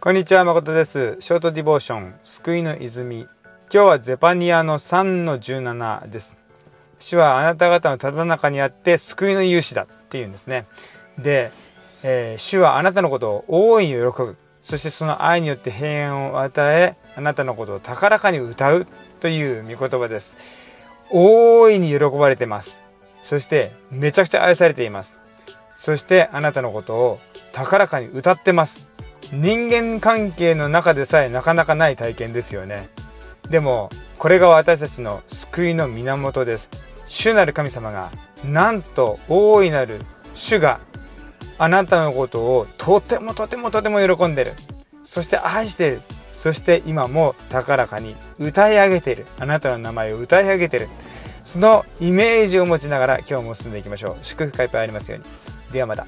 こんにちは誠です。ショートディボーション救いの泉。今日はゼパニアの3の17です。主はあなた方のただ中にあって救いの勇士だっていうんですね。で、えー、主はあなたのことを大いに喜ぶ。そしてその愛によって平安を与えあなたのことを高らかに歌うという御言葉です。大いに喜ばれてます。そしてめちゃくちゃ愛されています。そしてあなたのことを高らかに歌ってます。人間関係の中でさえなかなかない体験ですよね。でもこれが私たちの救いの源です。主なる神様がなんと大いなる主があなたのことをとてもとてもとても喜んでる。そして愛してる。そして今も高らかに歌い上げている。あなたの名前を歌い上げている。そのイメージを持ちながら今日も進んでいきましょう。祝福がいっぱいありますように。ではまた。